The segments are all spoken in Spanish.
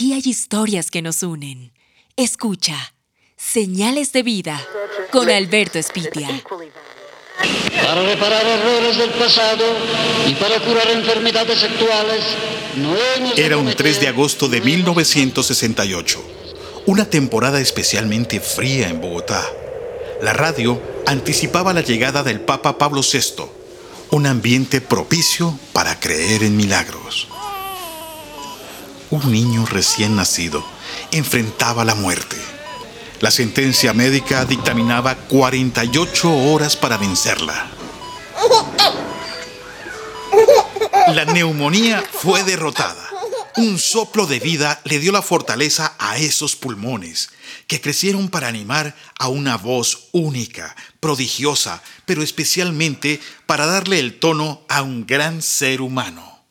Aquí hay historias que nos unen. Escucha. Señales de vida con Alberto Espitia. Para reparar errores del pasado y para curar enfermedades actuales, no hemos Era un 3 de agosto de 1968, una temporada especialmente fría en Bogotá. La radio anticipaba la llegada del Papa Pablo VI, un ambiente propicio para creer en milagros. Un niño recién nacido enfrentaba la muerte. La sentencia médica dictaminaba 48 horas para vencerla. La neumonía fue derrotada. Un soplo de vida le dio la fortaleza a esos pulmones, que crecieron para animar a una voz única, prodigiosa, pero especialmente para darle el tono a un gran ser humano.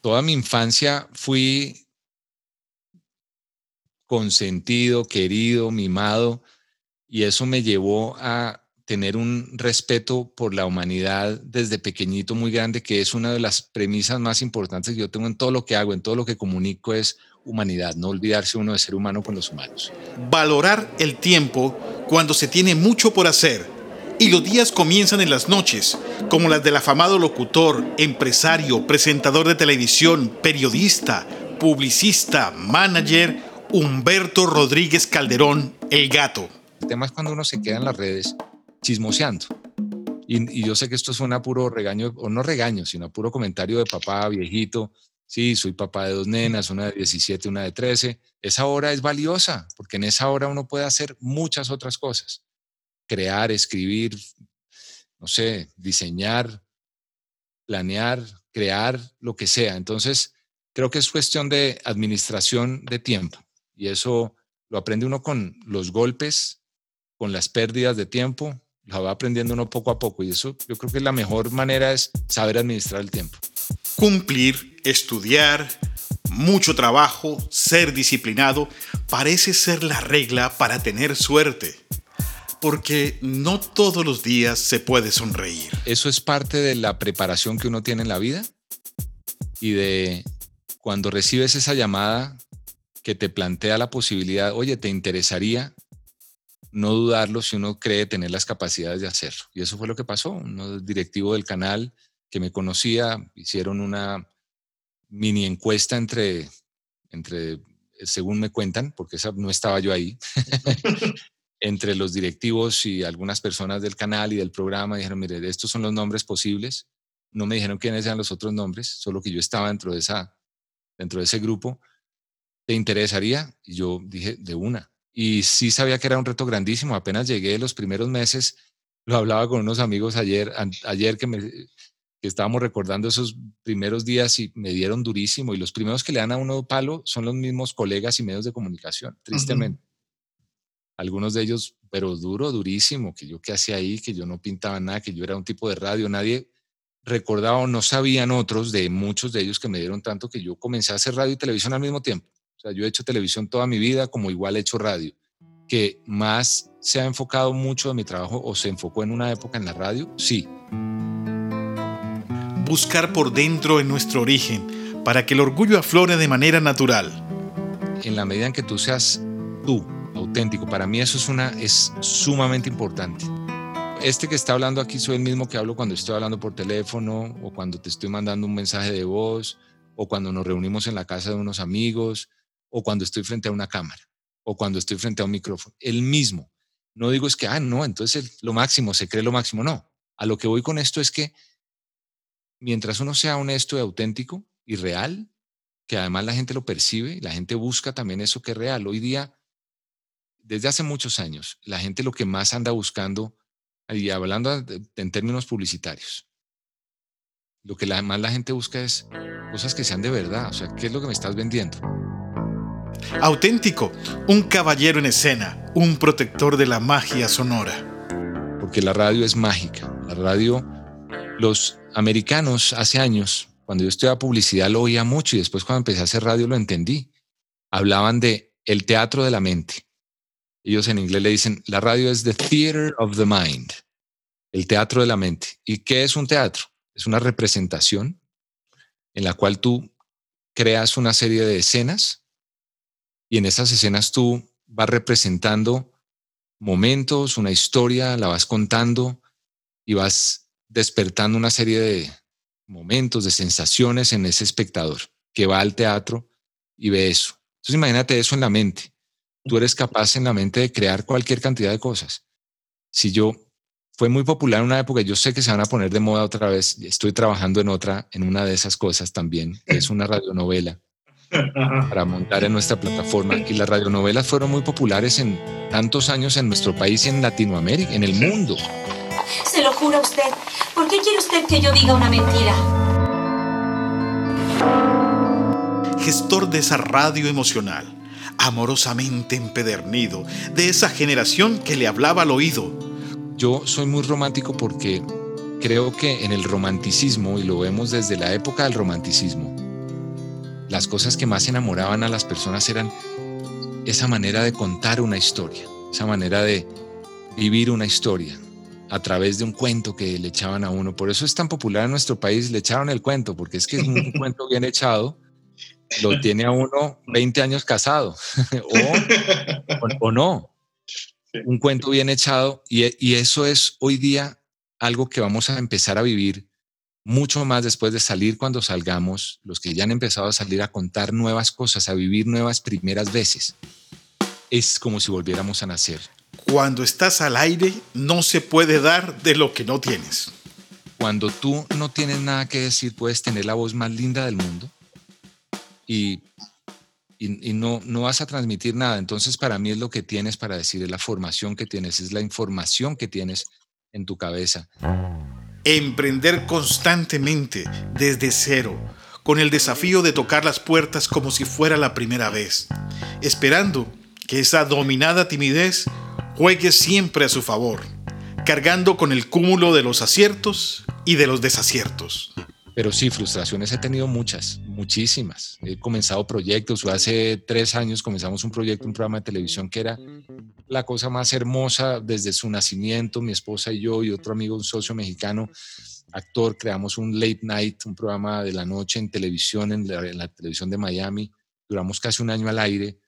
Toda mi infancia fui consentido, querido, mimado, y eso me llevó a tener un respeto por la humanidad desde pequeñito muy grande, que es una de las premisas más importantes que yo tengo en todo lo que hago, en todo lo que comunico, es humanidad, no olvidarse uno de ser humano con los humanos. Valorar el tiempo cuando se tiene mucho por hacer y los días comienzan en las noches, como las del afamado locutor, empresario, presentador de televisión, periodista, publicista, manager, Humberto Rodríguez Calderón, el gato. El tema es cuando uno se queda en las redes chismoseando. Y, y, yo sé que esto suena puro regaño, o no regaño, sino puro comentario de papá viejito. Sí, soy papá de dos nenas, una de 17, una de 13. Esa hora es valiosa, porque en esa hora uno puede hacer muchas otras cosas. Crear, escribir, no sé, diseñar, planear, crear, lo que sea. Entonces, creo que es cuestión de administración de tiempo. Y eso lo aprende uno con los golpes, con las pérdidas de tiempo, la va aprendiendo uno poco a poco y eso yo creo que la mejor manera es saber administrar el tiempo. Cumplir, estudiar, mucho trabajo, ser disciplinado, parece ser la regla para tener suerte. Porque no todos los días se puede sonreír. Eso es parte de la preparación que uno tiene en la vida y de cuando recibes esa llamada que te plantea la posibilidad, oye, ¿te interesaría no dudarlo si uno cree tener las capacidades de hacerlo. Y eso fue lo que pasó. Un directivo del canal que me conocía hicieron una mini encuesta entre, entre según me cuentan, porque esa, no estaba yo ahí, entre los directivos y algunas personas del canal y del programa. Dijeron, mire, estos son los nombres posibles. No me dijeron quiénes eran los otros nombres, solo que yo estaba dentro de, esa, dentro de ese grupo. ¿Te interesaría? Y yo dije, de una y sí sabía que era un reto grandísimo. Apenas llegué los primeros meses, lo hablaba con unos amigos ayer, ayer que, me, que estábamos recordando esos primeros días y me dieron durísimo. Y los primeros que le dan a uno palo son los mismos colegas y medios de comunicación, tristemente. Algunos de ellos, pero duro, durísimo, que yo qué hacía ahí, que yo no pintaba nada, que yo era un tipo de radio, nadie recordaba o no sabían otros de muchos de ellos que me dieron tanto que yo comencé a hacer radio y televisión al mismo tiempo. O sea, yo he hecho televisión toda mi vida, como igual he hecho radio. Que más se ha enfocado mucho de mi trabajo o se enfocó en una época en la radio, sí. Buscar por dentro en nuestro origen para que el orgullo aflore de manera natural. En la medida en que tú seas tú, auténtico, para mí eso es, una, es sumamente importante. Este que está hablando aquí soy el mismo que hablo cuando estoy hablando por teléfono o cuando te estoy mandando un mensaje de voz o cuando nos reunimos en la casa de unos amigos o cuando estoy frente a una cámara o cuando estoy frente a un micrófono. El mismo. No digo es que, ah, no, entonces lo máximo, se cree lo máximo. No. A lo que voy con esto es que mientras uno sea honesto y auténtico y real, que además la gente lo percibe, la gente busca también eso que es real. Hoy día, desde hace muchos años, la gente lo que más anda buscando, y hablando en términos publicitarios, lo que más la gente busca es cosas que sean de verdad. O sea, ¿qué es lo que me estás vendiendo? Auténtico, un caballero en escena, un protector de la magia sonora. Porque la radio es mágica. La radio, los americanos hace años, cuando yo estudiaba publicidad lo oía mucho y después cuando empecé a hacer radio lo entendí. Hablaban de el teatro de la mente. Ellos en inglés le dicen, la radio es the theater of the mind, el teatro de la mente. ¿Y qué es un teatro? Es una representación en la cual tú creas una serie de escenas Y en esas escenas tú vas representando momentos, una historia, la vas contando y vas despertando una serie de momentos, de sensaciones en ese espectador que va al teatro y ve eso. Entonces imagínate eso en la mente. Tú eres capaz en la mente de crear cualquier cantidad de cosas. Si yo fue muy popular en una época, yo sé que se van a poner de moda otra vez, estoy trabajando en otra, en una de esas cosas también, que es una radionovela para montar en nuestra plataforma. Y las radionovelas fueron muy populares en tantos años en nuestro país y en Latinoamérica, en el mundo. Se lo juro a usted. ¿Por qué quiere usted que yo diga una mentira? Gestor de esa radio emocional, amorosamente empedernido, de esa generación que le hablaba al oído. Yo soy muy romántico porque creo que en el romanticismo, y lo vemos desde la época del romanticismo, las cosas que más enamoraban a las personas eran esa manera de contar una historia, esa manera de vivir una historia a través de un cuento que le echaban a uno. Por eso es tan popular en nuestro país, le echaron el cuento, porque es que es un cuento bien echado, lo tiene a uno 20 años casado, o, no. Un cuento bien echado, y, y eso es hoy día algo que vamos a empezar a vivir mucho más después de salir cuando salgamos, los que ya han empezado a salir a contar nuevas cosas, a vivir nuevas primeras veces. Es como si volviéramos a nacer. Cuando estás al aire, no se puede dar de lo que no tienes. Cuando tú no tienes nada que decir, puedes tener la voz más linda del mundo y, y, no, no vas a transmitir nada. Entonces, para mí es lo que tienes para decir, es la formación que tienes, es la información que tienes en tu cabeza emprender constantemente desde cero, con el desafío de tocar las puertas como si fuera la primera vez, esperando que esa dominada timidez juegue siempre a su favor, cargando con el cúmulo de los aciertos y de los desaciertos. Pero sí, frustraciones he tenido muchas, muchísimas. He comenzado proyectos, hace tres años comenzamos un proyecto, un programa de televisión que era la cosa más hermosa desde su nacimiento, mi esposa y yo y otro amigo, un socio mexicano, actor, creamos un late night, un programa de la noche en televisión, en la, televisión de Miami. Duramos casi un año al aire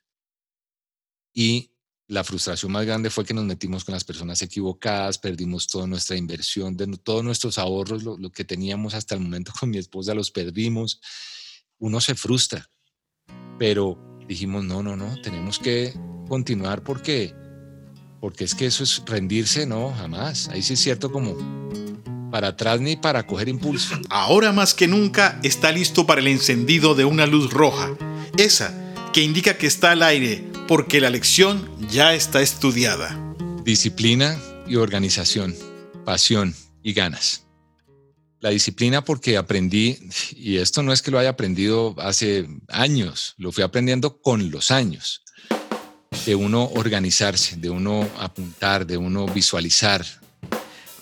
y la frustración más grande fue que nos metimos con las personas equivocadas, perdimos toda nuestra inversión, de, todos nuestros ahorros, lo, lo, que teníamos hasta el momento con mi esposa, los perdimos. Uno se frustra, pero dijimos, no, no, no, tenemos que continuar porque porque es que eso es rendirse, no, jamás. Ahí sí es cierto como para atrás ni para coger impulso. Ahora más que nunca está listo para el encendido de una luz roja, esa que indica que está al aire porque la lección ya está estudiada. Disciplina y organización, pasión y ganas. La disciplina porque aprendí, y esto no es que lo haya aprendido hace años, lo fui aprendiendo con los años de uno organizarse, de uno apuntar, de uno visualizar.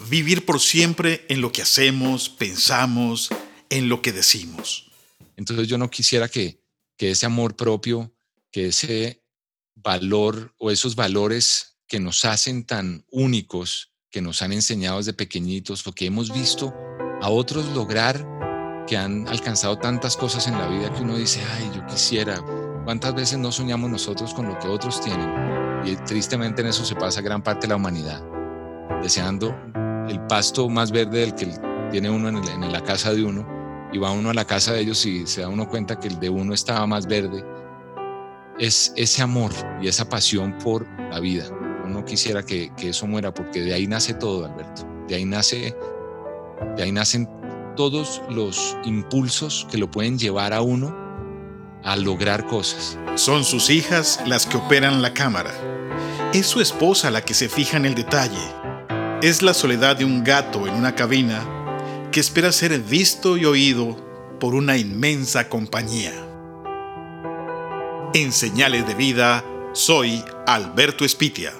Vivir por siempre en lo que hacemos, pensamos, en lo que decimos. Entonces yo no quisiera que, que ese amor propio, que ese valor o esos valores que nos hacen tan únicos, que nos han enseñado desde pequeñitos, lo que hemos visto a otros lograr, que han alcanzado tantas cosas en la vida que uno dice, ay, yo quisiera, ¿Cuántas veces no soñamos nosotros con lo que otros tienen? Y tristemente en eso se pasa gran parte de la humanidad, deseando el pasto más verde del que tiene uno en, la casa de uno, y va uno a la casa de ellos y se da uno cuenta que el de uno estaba más verde. Es ese amor y esa pasión por la vida. Uno quisiera que, que eso muera porque de ahí nace todo, Alberto. De ahí nace, de ahí nacen todos los impulsos que lo pueden llevar a uno a lograr cosas. Son sus hijas las que operan la cámara. Es su esposa la que se fija en el detalle. Es la soledad de un gato en una cabina que espera ser visto y oído por una inmensa compañía. En señales de vida, soy Alberto Espitia.